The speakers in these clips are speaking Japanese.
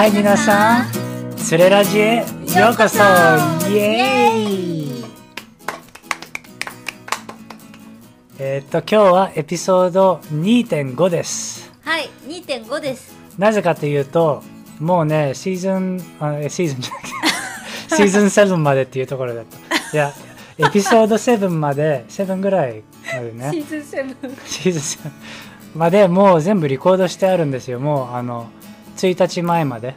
はい皆さん。つれラジへようこそ。イエーイ。えーっと今日はエピソード2.5です。はい2.5です。なぜかというともうねシーズンあえシーズンじゃなくて シーズン7までっていうところだった。いやエピソード7まで7ぐらいまでね。シーズン7シーズン7までもう全部リコードしてあるんですよ。もうあの1日前まで？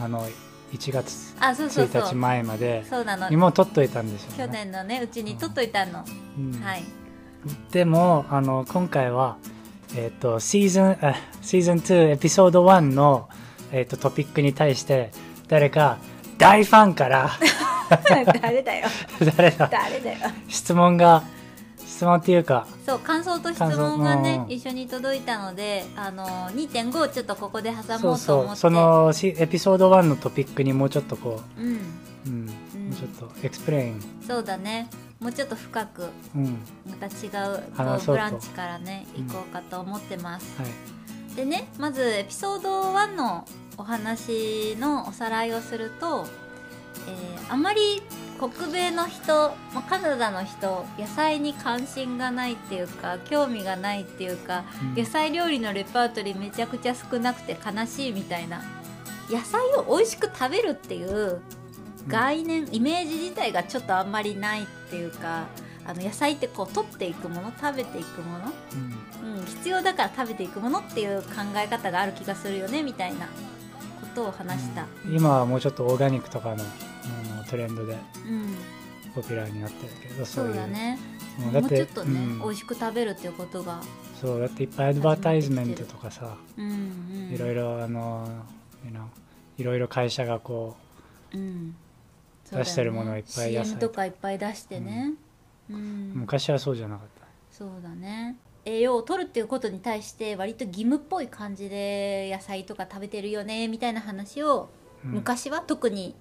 あの1月あそうそうそ1日う前までそうなの。にもう取っといたんですよ、ね、去年のねうちに取っといたの、うん。はい。でもあの今回は、えっとシーズンあシーズン2エピソード1の、えっとトピックに対して誰か大ファンから 誰だよ。誰だ？誰だよ。質問が質問っていうかそう感想と質問がね一緒に届いたのであの2.5をちょっとここで挟もうと思って。そのしエピソード1のトピックにもうちょっとこうん。う、うん。もうちょっと explain、そうだね。もうちょっと深くうん。また違うう branch からねうん行こうかと思ってます、はい。でねまずエピソード1のお話のおさらいをすると、えーあまり北米の人、まあ、カナダの人野菜に関心がないっていうか興味がないっていうか、うん。野菜料理のレパートリーめちゃくちゃ少なくて悲しいみたいな。野菜を美味しく食べるっていう概念、イメージ自体がちょっとあんまりないっていうかあの野菜ってこう取っていくもの食べていくものうん。うん、必要だから食べていくものっていう考え方がある気がするよねみたいなことを話した、今はもうちょっとオーガニックとかのトレンドでうん、ポピュラーになってるけどそそういう。うだね。もうもうちょっとね、うん美味しく食べるっていうことが、そうだっていっぱいアドバタイズメントとかさうんうん、いろいろあのいろいろ会社がこうん。出してるものはいっぱい野菜とかいっぱい出してね、うん。う昔はそうじゃなかった。そうだね。栄養を取るっていうことに対して割と義務っぽい感じで野菜とか食べてるよねみたいな話をうん。昔は特に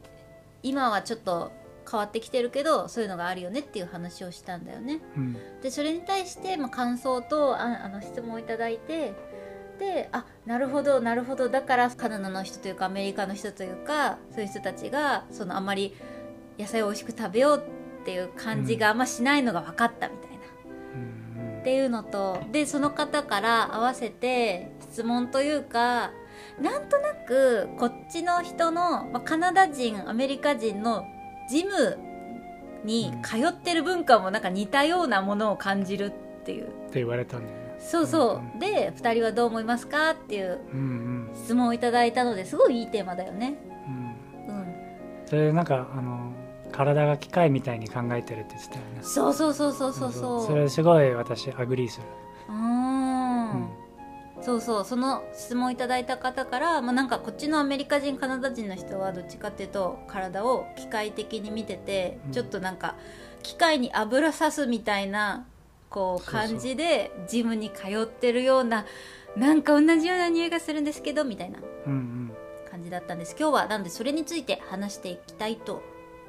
今はちょっと変わってきてるけどそういうのがあるよねっていう話をしたんだよね。うんでそれに対して、まあ、感想とああの質問をいただいてであなるほどなるほどだからカナダの人というかアメリカの人というかそういう人たちがそのあんまり野菜を美味しく食べようっていう感じがあんましないのが分かったみたいな。うんっていうのとでその方から合わせて質問というかなんとなくこっちの人の、まあ、カナダ人アメリカ人のジムに通ってる文化もなんか似たようなものを感じるっていう。って言われたんだよね。そうそう、うんで2人はどう思いますかっていううん質問をいただいたのですごいいいテーマだよね。うん。うん。うんそれでなんかあの体が機械みたいに考えてるって言ってたよね。そうそうそうそうそうそう。それすごい私 agree する。うんそうそうその質問いただいた方から、まあ、なんかこっちのアメリカ人カナダ人の人はどっちかっていうと体を機械的に見てて、うん。ちょっとなんか機械に油さすみたいなこう感じでジムに通ってるようななんか同じような匂いがするんですけどみたいなうん。感じだったんです。今日はなんでそれについて話していきたいと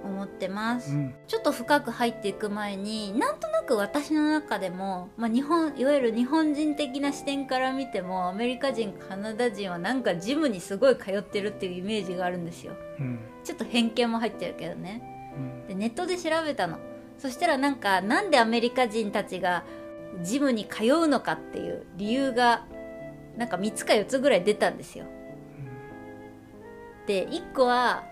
思ってます。うん。うんちょっと深く入っていく前になんとなく私の中でも、まあ、日本いわゆる日本人的な視点から見てもアメリカ人カナダ人はなんかジムにすごい通ってるっていうイメージがあるんですよ。うん。ちょっと偏見も入ってるけどね。うん。でネットで調べたの。そしたらなんかなんでアメリカ人たちがジムに通うのかっていう理由がなんか3つか4つぐらい出たんですよ。で1個は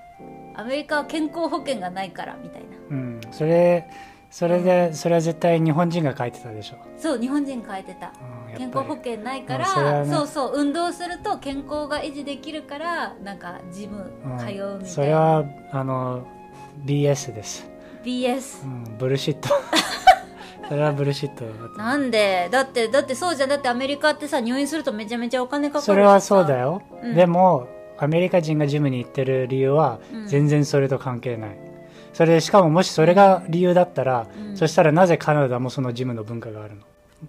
アメリカは健康保険がないからみたいな。うん。それそれでそれは絶対日本人が書いてたでしょ。そう日本人変えてた。うん健康保険ないからね。そうそう運動すると健康が維持できるからなんかジムうん通うみたいな、それはあの BS です、BS うん、ブルシット。それはブルシットなんで？だってだってそうじゃん。だってアメリカってさ入院するとめちゃめちゃお金かかるそれはそうだよ、うん。でもアメリカ人がジムに行ってる理由はうん。全然それと関係ない、それでしかももしそれが理由だったら、うん。そしたらなぜカナダもそのジムの文化があるの？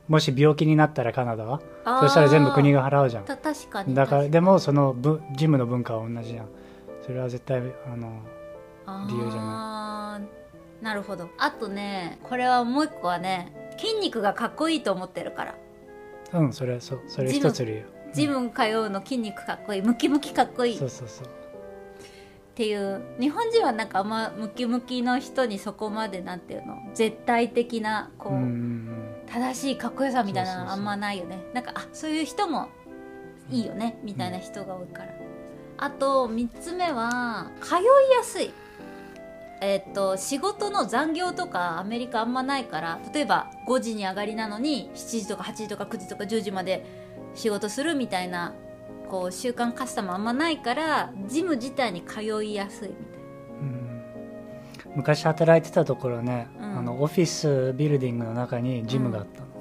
もし病気になったらカナダは？そしたら全部国が払うじゃん。た確かに。だから確でもそのぶジムの文化は同じじゃん。それは絶対あの理由じゃなるほど。あとねこれはもう一個はね筋肉がかっこいいと思ってるから。うんそれそう。それ一つ理由ジム通うの筋肉かっこいいムキムキかっこいい。っそうそうそう。ていう。日本人はなんかあんまムキムキの人にそこまでなんていうの絶対的なこう、うんうん正しいかっこよさみたいなのあんまないよね。なんかあそういう人もいいよねみたいな人が多いから。あと3つ目は通いやすい。えっと仕事の残業とかアメリカあんまないから例えば5時に上がりなのに7時とか8時とか9時とか10時まで仕事するみたいなこう習慣カスタムあんまないからジム自体に通いやすいみたいうん。昔働いてたところね、うん。あのオフィスビルディングの中にジムがあったの、な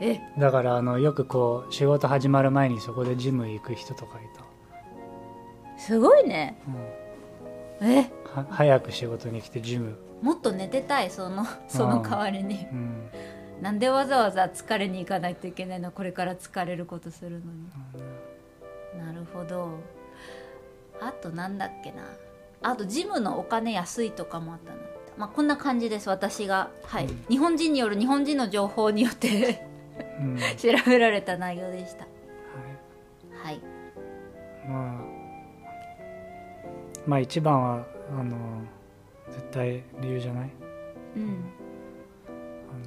え？だからあのよくこう仕事始まる前にそこでジム行く人とかいた、すごいね。うん。え？は早く仕事に来てジム、もっと寝てたいそのその代わりに。うんなんでわざわざ疲れに行かないといけないの？これから疲れることするのに。なるほど。あとなんだっけな。あとジムのお金安いとかもあったなまあこんな感じです私が。はい、うん。日本人による日本人の情報によってうん。は い調べられた内容でした。はい。まあまあ一番はあの絶対理由じゃない？うん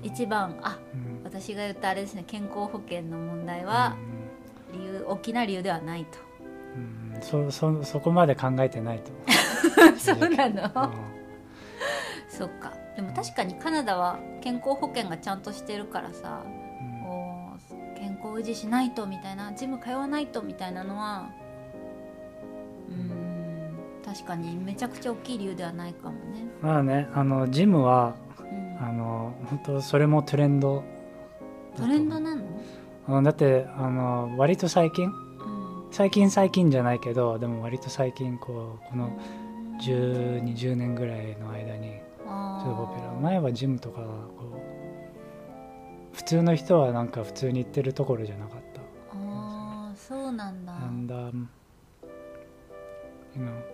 一番あうん。私が言ったあれですね健康保険の問題は理由大きな理由ではないと。うんうん。そそそこまで考えてないと。そうなの、そっか。でも確かにカナダは健康保険がちゃんとしてるからさうん。うんこう健康維持しないとみたいなジム通わないとみたいなのはうーん確かにめちゃくちゃ大きい理由ではないかもね、まあねあのジムはうん、あの本当それもトレンド。トレンドなの、あのだってあの割と最近？うん、最近最近じゃないけどでも割と最近こうこの1020年ぐらいの間にあちょっとポピュラー。前はジムとかこう普通の人はなんか普通に行ってるところじゃなかった。あーそうなんだ、なんだ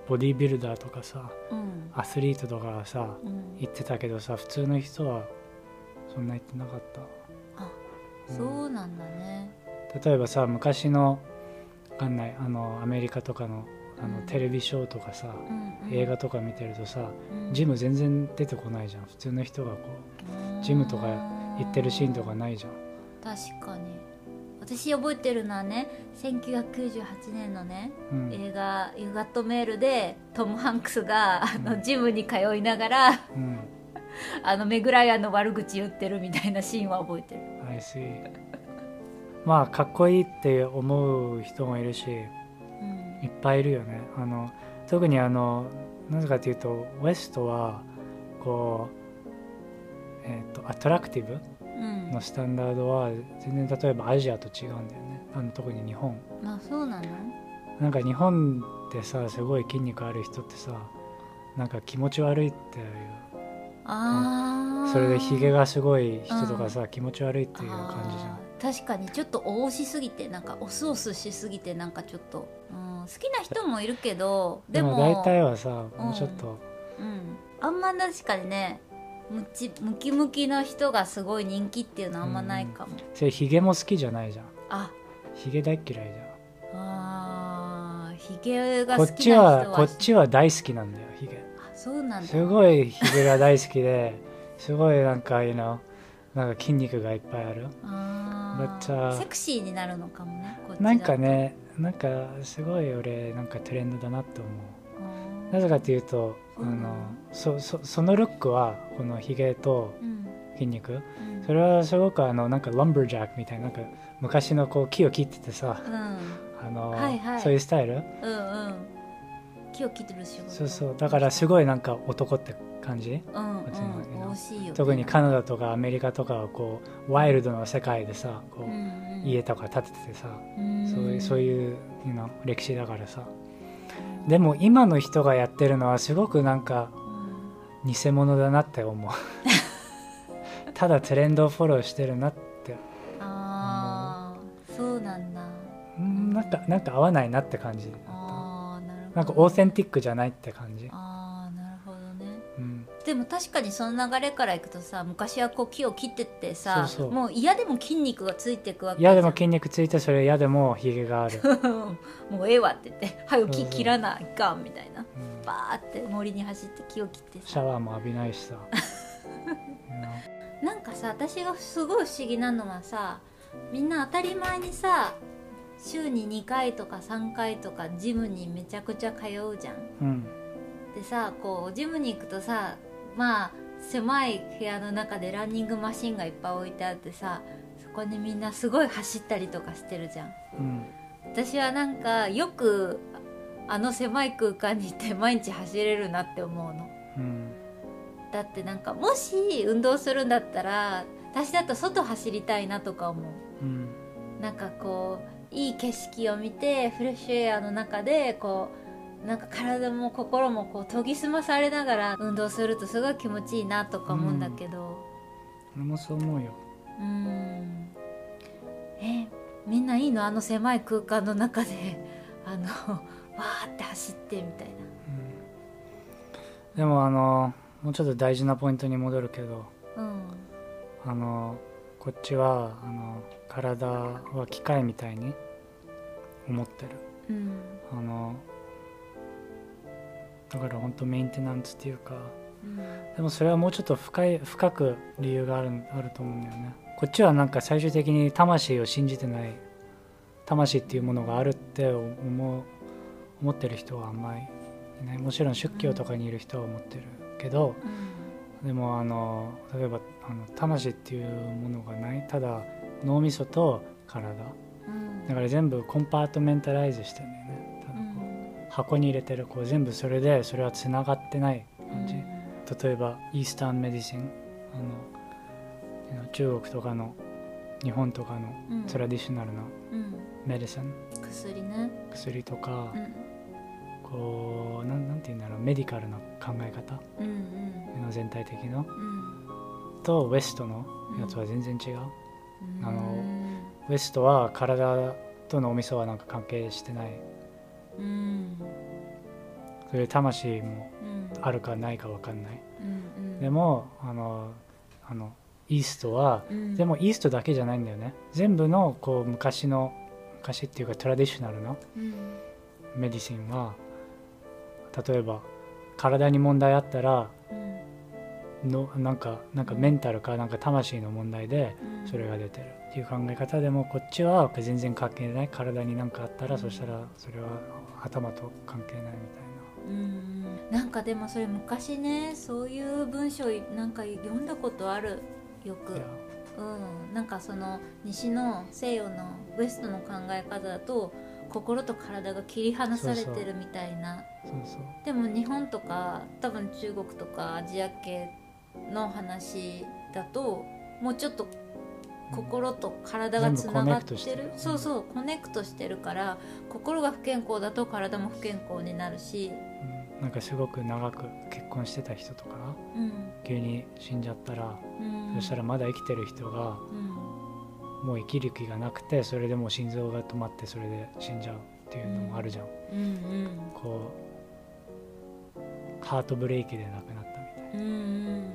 ボディービルダーとかさうん。アスリートとかはさうん、行ってたけどさ普通の人はそんな行ってなかった。あそうなんだね。例えばさ昔のわかんないあのアメリカとかのあのうん。テレビショーとかさ、うんうん。映画とか見てるとさうん。ジム全然出てこないじゃん。普通の人がこうジムとか行ってるシーンとかないじゃん。確かに私覚えてるのはね1998年のねうん。映画「ユガットメール」でトム・ハンクスがあうん。のジムに通いながらうん。あのメグライアンの悪口言ってるみたいなシーンは覚えてる。I see まあかっこいいって思う人もいるしうん。いっぱいいるよね。あの特にあのなぜかというとウエストはこうえっ、とアトラクティブうんのスタンダードは全然例えばアジアと違うんだよね。あの特に日本。あそうなの？なんか日本ってさすごい筋肉ある人ってさなんか気持ち悪いっていう。ああそれでヒゲがすごい人とかさ、気持ち悪いっていう感じじゃん。確かにちょっと押しすぎてなんかオスオスしすぎてなんかちょっと、うん、好きな人もいるけどでもでも大体はさもうちょっと、うん、あんま確かにねムチムキムキの人がすごい人気っていうのはあんまないかも、それヒゲも好きじゃないじゃん。あ。ヒゲ大っ嫌いじあーヒゲがゃんこっち好きな人は。はこっちは大好きなんだよヒゲ。あそうなんだ。すごいヒゲが大好きで すごいなんか you know なんか筋肉がいっぱいある。あめっちゃーセクシーになるのかもねなんかねなんかすごい俺なんかトレンドだなって思う。なぜかというとあうん。のそそそのルックはこのヒゲとうん。筋肉。うん。それはすごくあのなんかランバージャックみたいななんか昔のこう木を切っててさうん。あの、はいはい。そういうスタイル？うんうん。木を切ってる仕事。そうそう。だからすごいなんか男って感じ？うんうん。特にカナダとかアメリカとかはこうワイルドな世界でさこう、うんうん。家とか建てててさ、うん。そういうそういう歴史だからさでも今の人がやってるのはすごくなんかうん偽物だなって思う。ただトレンドをフォローしてるなって。ああそうなんだ。うんなんかなんか合わないなって感じああなるほど。なんかオーセンティックじゃないって感じ、あでも確かにその流れからいくとさ昔はこう木を切ってってさそうそう。もう嫌でも筋肉がついていくわけ嫌でも筋肉ついてそれ嫌でもヒゲがある、もうええわって言って「はよ木切らないかん」みたいな。うん。バーって森に走って木を切ってさ。シャワーも浴びないしさ、なんかさ私がすごい不思議なのはさみんな当たり前にさ週に2回とか3回とかジムにめちゃくちゃ通うじゃん。うん。でさこうジムに行くとさまあ狭い部屋の中でランニングマシンがいっぱい置いてあってさそこにみんなすごい走ったりとかしてるじゃん。うん。私はなんかよくあの狭い空間にいて毎日走れるなって思うの。うん。だってなんかもし運動するんだったら私だと外走りたいなとか思う。うん。なんかこういい景色を見てフレッシュエアの中でこうなんか体も心もこう研ぎ澄まされながら運動するとすごい気持ちいいなとか思うんだけど。俺もそう思うよ。うーん。えみんないいの？あの狭い空間の中で。あのわーって走ってみたいな。でもあのもうちょっと大事なポイントに戻るけどうん。あのこっちはあの体は機械みたいに思ってる。うん。あのだから本当メンテナンスっていうかうん。でもそれはもうちょっと深い深く理由があるあると思うんだよね。こっちはなんか最終的に魂を信じてない魂っていうものがあるって思う思ってる人はあんまりいない。もちろん宗教とかにいる人は思ってるけど、でもあの例えばあの魂っていうものがないただ脳みそと体。うん。だから全部コンパートメンタライズしてるんだよね箱に入れてるこう全部それでそれはつながってない感じ、例えばイースタンメディシンあの中国とかの日本とかのうん。トラディショナルなうん。メディシン薬ね。薬とかう、ん。こうなんなんて言うんだろうメディカルな考え方？うんの全体的な？うん。とウェストのやつは全然違う、うん。あのウエストは体と脳みそはなんか関係してない。うんそういう魂もうん。あるかないか分かんない、うんうん。でもあのあのイーストはうん。でもイーストだけじゃないんだよね。全部のこう昔の昔っていうかトラディショナルなうん。メディシンは例えば体に問題あったらうん。のなんかなんかメンタルかなんか魂の問題でうん。それが出てる。っていう考え方でもこっちは全然関係ない。体に何かあったら、うんそしたらそれは頭と関係ないみたいうんなんかでもそれ昔ねそういう文章なんか読んだことある。よく。うん。なんかその西の西洋のウエストの考え方だと心と体が切り離されてるみたいな。でも日本とか多分中国とかアジア系の話だともうちょっと心と体がつながってる。そうそうコネクトしてるから心が不健康だと体も不健康になるし、うん、なんかすごく長く結婚してた人とかがうん。急に死んじゃったら、うん、そしたらまだ生きてる人がうん。もう生きる気がなくてそれでもう心臓が止まってそれで死んじゃうっていうのもあるじゃん、うんうん。こうハートブレーキで亡くなったみたいな。うんうん。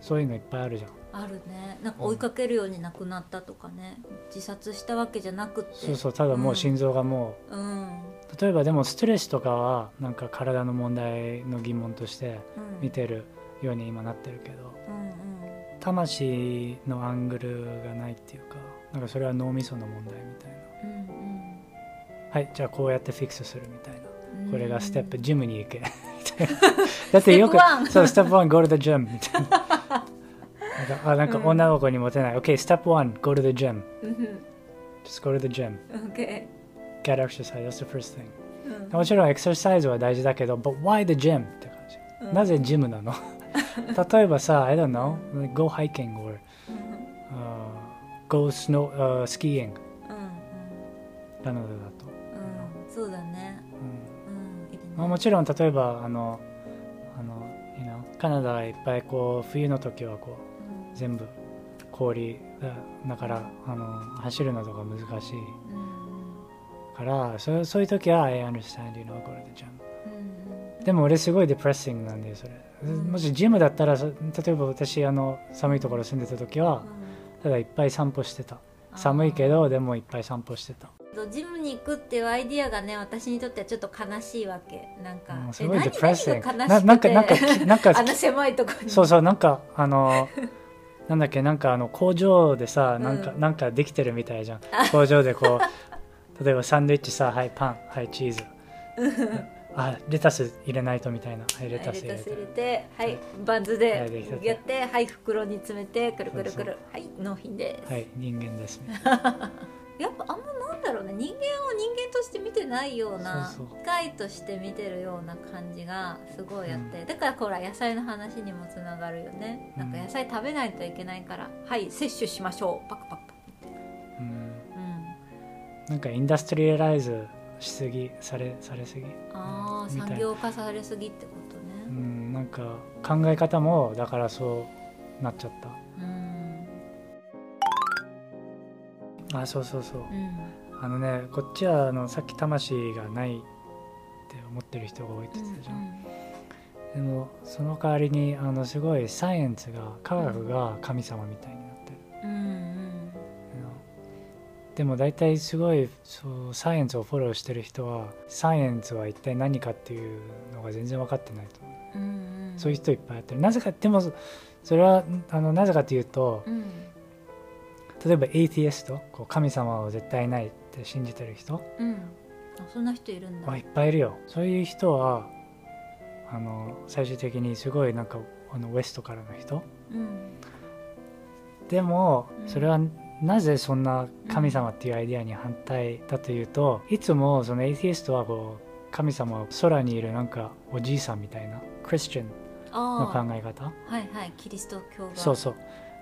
そういうのいっぱいあるじゃんあるね。なんか追いかけるように亡くなったとかね。自殺したわけじゃなくって。そうそうただもう心臓がもう、うん。うん例えばでもストレスとかはなんか体の問題の疑問として見てるように今なってるけどうん魂のアングルがないっていうかなんかそれは脳みその問題みたいな。うんはいじゃあこうやってフィックスするみたいな。うんこれがステップジムに行け。だってよくステップ1そうステップ1 go to the gym みたいななんかあなんかうん女の子にモテない、OK ステップ1 go to the gym うん just go to the gym OK get exercise that's the first thing うんもちろんエクササイズは大事だけど but why the gym って感じ、うんなぜジムなの例えばさ I don't know go hiking or、うん uh, go snow、uh, skiing うんカナダだと、うんそうだねまあ、もちろん例えばあのあの、you know カナダはいっぱいこう冬の時はこう全部氷だだからあの走るのとか難しい。からそうそういう時は I understand you know go to the gym でも俺すごいデプレッシングなんだよそれ、ん。もしジムだったらそ例えば私あの寒いところ住んでた時はただいっぱい散歩してた。寒いけどでもいっぱい散歩してた。どジムに行くっていうアイディアがね私にとってはちょっと悲しいわけ。なんか、うんすごいデプレッシングななんかなんかなんかあの狭いところに。そうそうなんかあの なんだっけなんかあの工場でさなんか、うんなんかできてるみたいじゃん。工場でこう 例えばサンドイッチさはいパンはいチーズ。あレタス入れないとみたいな。はいレタス入れて。レタス入れてはいバンズはいでやってはい袋に詰めてくるくるくる。はい納品です、はい人間です やっぱあんまなんだろうね。人間ないよう。な機械として見てるような感じがすごいあって、だからほら野菜の話にもつながるよね、なんか野菜食べないといけないからはい摂取しましょう。パクパク。パクうん。うん。なんかインダストリアライズしすぎされされすぎ。ああ産業化されすぎってことうねんなんか考え方もだからそうなっちゃった。うん。あそうそうそう。うんあのねこっちはあのさっき魂がないって思ってる人が多いって言ってたじゃん、でもその代わりにあのすごいサイエンスが科学が神様みたいになってる、うんうん。でも大体すごいそうサイエンスをフォローしてる人はサイエンスは一体何かっていうのが全然分かってないと思う、うんうん。そういう人いっぱいやってるなぜかでもそれはあのなぜかというとうん。例えばエイティエストこう神様は絶対ないって信じてる人？うん。あそんな人いるんだ。はいっぱいいるよ。そういう人はあの最終的にすごいなんかあのウエストからの人？うん。でもうん。それはなぜそんな神様っていうアイデアに反対だというといつもそのエイティエストはこう神様は空にいるなんかおじいさんみたいなクリスチャンの考あえ方？あはいはいキリスト教が。そうそう。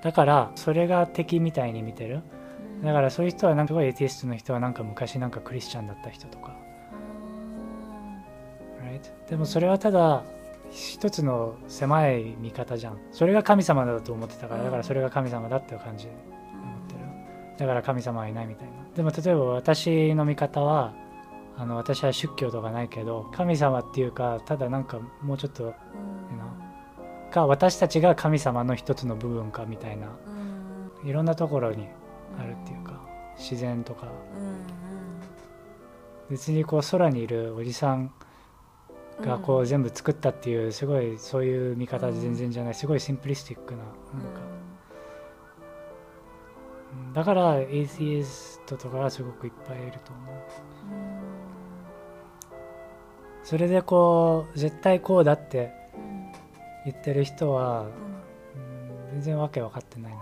だからそれが敵みたいに見てる。うんだからそういう人はなんかすごいエイティエストの人はなんか昔なんかクリスチャンだった人とか。あ right? でもそれはただ一つの狭い見方じゃん。それが神様だと思ってたからうん。だからそれが神様だっていう感じー思ってるだから神様はいないみたいな。でも例えば私の見方はあの私は宗教とかないけど神様っていうかただなんかもうちょっとうん。か私たちが神様の一つの部分かみたいな。うん。いろんなところにあるっていうか自然とか。うん別にこう空にいるおじさんうんがこう全部作ったっていうすごいそういう見方で全然じゃないすごいシンプリスティックななんか。うんだからエイティエストとかはすごくいっぱいいると思う。うんそれでこう絶対こうだってうん。言ってる人はうん。うん全然わけ分かってないな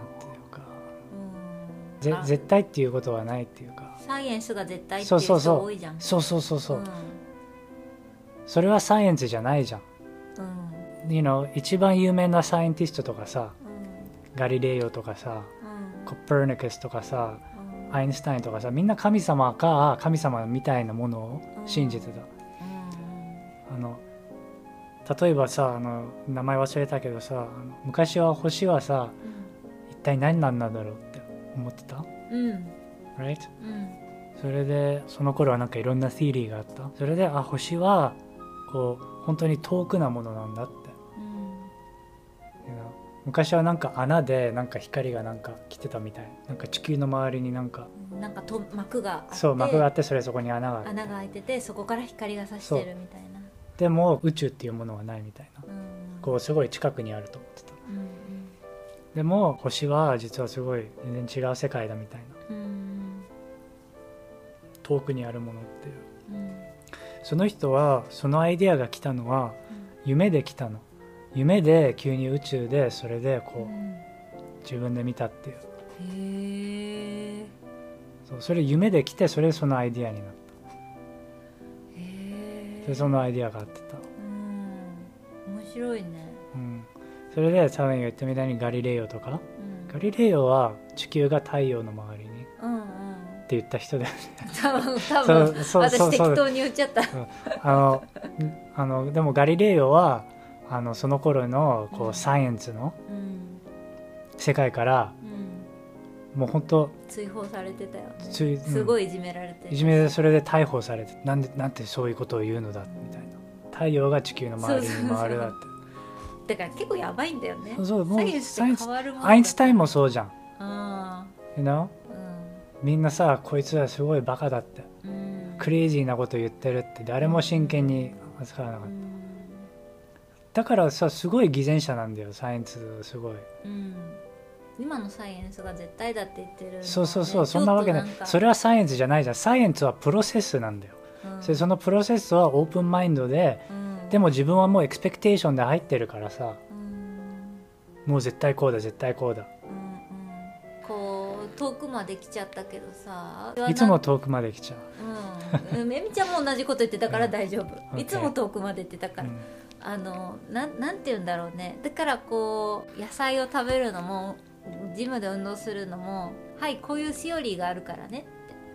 ぜ絶対っていうことはないっていうか。サイエンスが絶対っていうそうそうそう。人多いじゃん。そうそうそうそう、ん。それはサイエンスじゃないじゃん。うん。You know 一番有名なサイエンティストとかさうん。ガリレオとかさうん。コペルニクスとかさうん。アインシュタインとかさみんな神様か神様みたいなものを信じてた、あの例えばさあの名前忘れたけどさ昔は星はさ一体何なんだろう思ってた？うん。うん right? うん。それでその頃はなんかいろんなティーリーがあった？それであ星はこう本当に遠くなものなんだって、you know 昔はなんか穴でなんか光がなんか来てたみたい。なんか地球の周りになんかうん。なんかと膜があってそう幕があってそれそこに穴がある穴が開いててそこから光が差してるみたいな。でも宇宙っていうものはないみたいな。うん。こうすごい近くにあると思ってたうんでも星は実はすごい全然違う世界だみたいな。うん遠くにあるものっていう。うんその人はそのアイデアが来たのは夢で来たの。夢で急に宇宙でそれでうこんう自分で見たっていう。へえそうそれ夢で来てそれでそのアイデアになっへえそのアイデアがあってた、うん。面白いね。うん、それでサウンが言ったみたいにガリレオとか？うん。ガリレオは地球が太陽の周りにっうんうん。て言った人で多分多分。そうそうそう。私適当に言っちゃった。あのあのでもガリレオはあのその頃のこうん。うサイエンスのうん。世界からうん。もう本当追放されてたよね。すごいいじめられていじめでそれで逮捕されてなんでなんてそういうことを言うのだみたいな。太陽が地球の周りに回るだってだから結構やばいんだよね。そうそうもうアインシュタインもそうじゃん。あ you know? みんなさこいつはすごいバカだって。うん。うんクレイジーなこと言ってるって。誰も真剣に扱わなかったうん。だからさすごい偽善者なんだよサイエンスすごい。うん。今のサイエンスが絶対だって言ってるね、そうそうそうそんなわけない。それはサイエンスじゃないじゃんサイエンスはプロセスなんだよ。うん。それそのプロセスはオープンマインドでうんでも自分はもうエクスペクテーションで入ってるからさ。うん。もう絶対こうだ絶対こうだ。こう遠くまで来ちゃったけどさ。いつも遠くまで来ちゃう。うん。めみちゃんも同じこと言ってたから大丈夫、うんいつも遠くまで行ってたから、うん。あのなんなんて言うんだろうね。だからこう野菜を食べるのもジムで運動するのもはいこういうセオリーがあるからね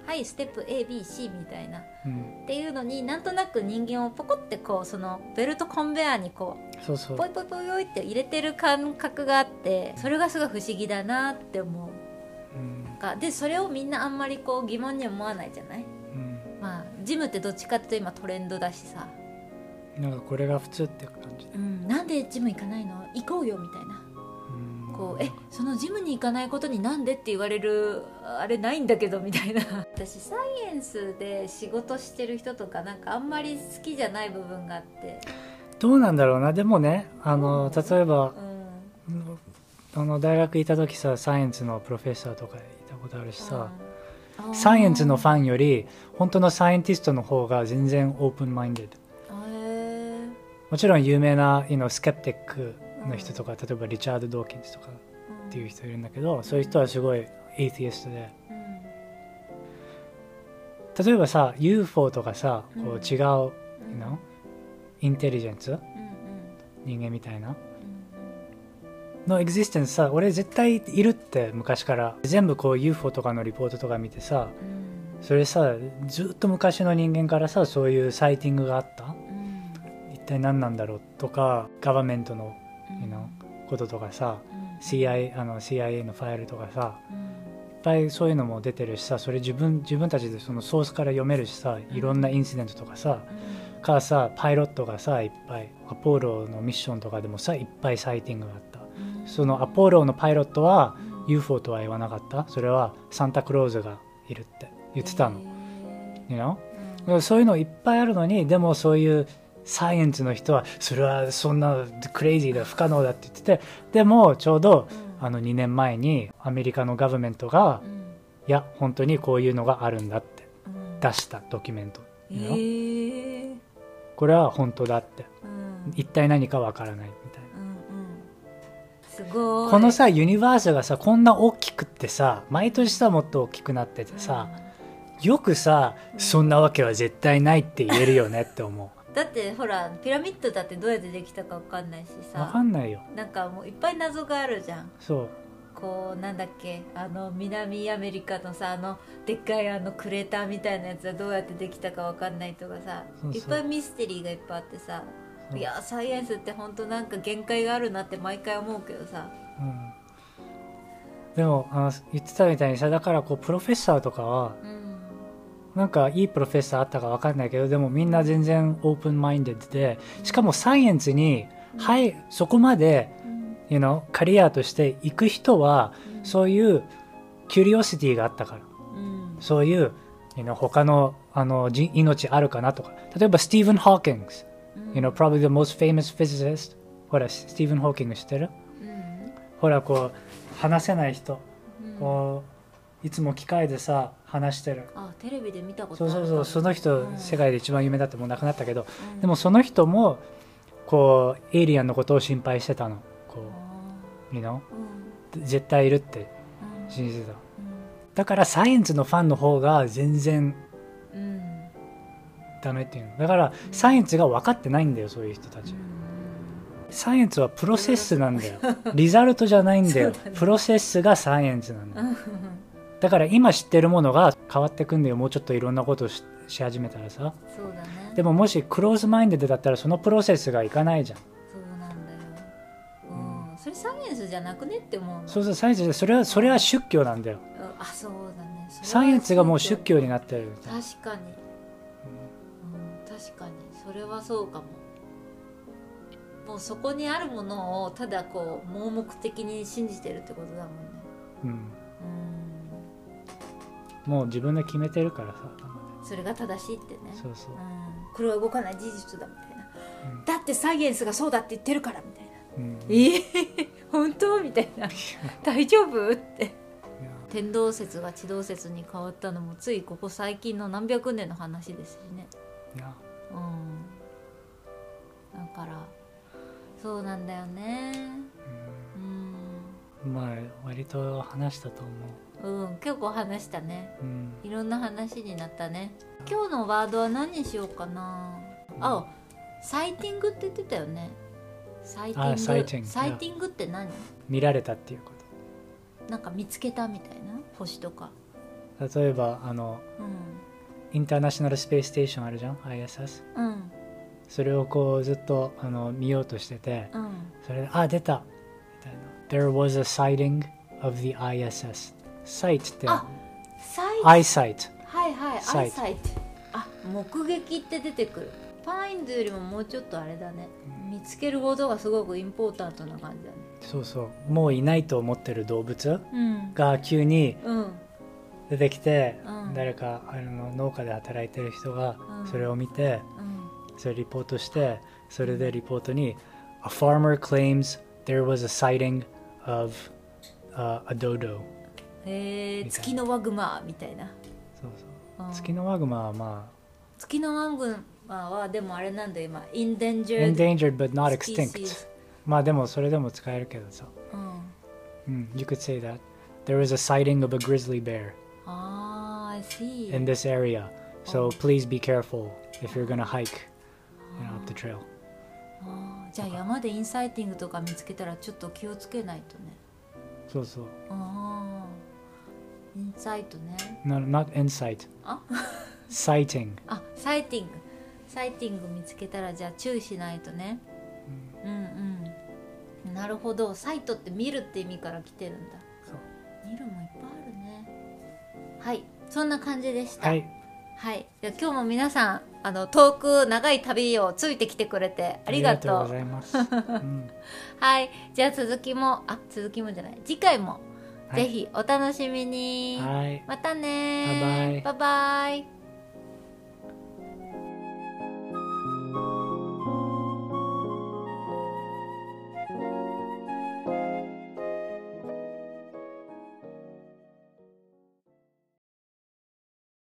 はいステップ ABC みたいな。うん。っていうのになんとなく人間をポコってこうそのベルトコンベアにこそうそう。うポイポイポイポイって入れてる感覚があってそれがすごい不思議だなって思う。うん。かでそれをみんなあんまりこう疑問に思わないじゃない？うん。まあジムってどっちかっていうと今トレンドだしさ、なんかこれが普通って感じ。うん、なんでジム行かないの？行こうよみたいな。うんこうえそのジムに行かないことになんでって言われるあれないんだけどみたいな。私サイエンスで仕事してる人とかなんかあんまり好きじゃない部分があって。どうなんだろうな。でもねあの例えばうん。あの大学いた時さサイエンスのプロフェッサーとかいたことあるしさ、うん。サイエンスのファンより本当のサイエンティストの方が全然オープンマインデッド。もちろん有名な you know スケプティックの人とか、例えばリチャード・ドーキンスとかーっていう人いるんだけど、そういう人はすごいエイティストで。うん。例えばさ UFO とかさこうん。う違う、うん。know インテリジェンス？うん人間みたいな？うんのエグジステンスさ俺絶対いるって昔から。全部こう UFO とかのリポートとか見てさうん。それさずっと昔の人間からさそういうサイティングがあった？うん。一体何なんだろう？とかガバメントの、こととかさうん。CIA, あの CIA のファイルとかさうん。いっぱいそういうのも出てるしさそれ自分自分たちでそのソースから読めるしさいろんなインシデントとかさかさパイロットがさいっぱいアポロのミッションとかでもさいっぱいサイティングがあった。うん。そのアポロのパイロットはうん。UFO とは言わなかった。それはサンタクローズがいるって言ってたの、へ you know? そういうのいっぱいあるのにでもそういうサイエンスの人はそれはそんなクレイジーだ不可能だって言っててでもちょうどうん。あの2年前にアメリカのガバメントがうん。いや本当にこういうのがあるんだってうん。出したドキュメント。これは本当だって。うん。一体何かわからないみたいな。うんうん。すごい。このさユニバースがさこんな大きくってさ毎年さもっと大きくなっててさ、よくさうん。そんなわけは絶対ないって言えるよねって思だってほらピラミッドだってどうやってできたかわかんないしさ。かんないよ。なんかもういっぱい謎があるじゃん。そう。こうなんだっけあの南アメリカのさあのでっかいあのクレーターみたいなやつはどうやってできたかわかんないとかさ。そうそう。いっぱいミステリーがいっぱいあってさ。いやサイエンスって本当なんか限界があるなって毎回思うけどさ。うん。でもあの言ってたみたいにさだからこうプロフェッサーとかはうんなんかいいプロフェッサーあったかわかんないけどでもみんな全然オープンマインデッドでしかもサイエンスに、はいそこまで、you know、カリアとして行く人はそういうキュリオシティがあったから。うんそういう、you know、他のあの人命あるかなとか。例えばスティーブン・ホーキングス、you know, probably the most famous physicist ほらスティーブン・ホーキング知ってる？うん。ほらこう話せない人。うんこういつも機械でさ話してる。あテレビで見たことそうそうそうその人、うん。世界で一番有名だってもう亡くなったけどうん。でもその人もこうエイリアンのことを心配してたの。こあう、you know、ーうん。絶対いるってうん。信じてた。だからサイエンスのファンの方が全然ダメっていうの。だからサイエンスが分かってないんだよそういう人たち。サイエンスはプロセスなんだよ。リザルトじゃないんだよ。ね。プロセスがサイエンスなんだよ。うんだから今知ってるものが変わってくんだよ。もうちょっといろんなことをしし始めたらさ。そうだね。でももしクローズマインドでだったらそのプロセスがいかないじゃん。そうなんだよ。うん。それサイエンスじゃなくねって思う。のそうそうサイエンスでそれはそれは宗教なんだよ。うんあそうだね。サイエンスがもう宗教になってる確かに、うん、確かに。それはそうかも。もうそこにあるものをただこう盲目的に信じてるってことだもんね。うんうんもう自分で決めてるからさ。それが正しいってね。そうそう。うん、これは動かない事実だみたいな、うん。だってサイエンスがそうだって言ってるからみたいな。うん。えー、本当みたいな。大丈夫って。天動説が地動説に変わったのもついここ最近の何百年の話ですしね。うん。だからそうなんだよね。うん。うん。まあ割と話したと思うん結構話したね。ううん。いろんな話になったね。今日のワードは何にしようかな。あサイティングって言ってたよね。サイティング。あサイティング。って何？見られたっていうこなんか見つけたみたいな？星とか。と例えばあのうインターナショナルスペースステーションあるじゃん？ISS んうん。それをこうずっとあの見ようとしててうん。それであ出た。みたいな。There was a sighting of the ISS sight って。あサイいはいサイトアイサイトあ目撃って出てくる。パインズよりももうちょっとあれだね。見つけることがすごくインポータントな感じだね。そうそう。もういないと思ってる動物うん。が急にうん。出てきて、うん。誰かあの農家で働いてる人がうん。それを見て、うん。それリポートしてそれでリポートに「A farmer claims there was a sighting of、uh, a dodo へえ月のワグマみたいな」そうそううん月のワグマはま月のワグマはでもあれなんだよ今インデンジあャー endangered but not extinct まあでもそれでも使えるけどさ、うんうん、You could say that there was a sighting of a grizzly bear ああ I see in this area so please be careful if you're gonna hike you know, up the trail じゃあ山でインサイティングとか見つけたらちょっと気をつけないとねそうそうああインサイトね。no, not insight あ？Sighting. あサイティングサイティング見つけたらじゃあ注意しないとね。うんうん。なるほど。サイトって見るって意味から来てるんだ。そう。見るもいっぱいあるね。はい。そんな感じでした。はい。はい、じゃあ今日も皆さんあの遠く長い旅をついてきてくれてありがとう。ありがとうございます、うん。はい。じゃあ続きもあ続きもじゃない。次回もはい。ぜひお楽しみに、はい。またねバイバイ。バイバイ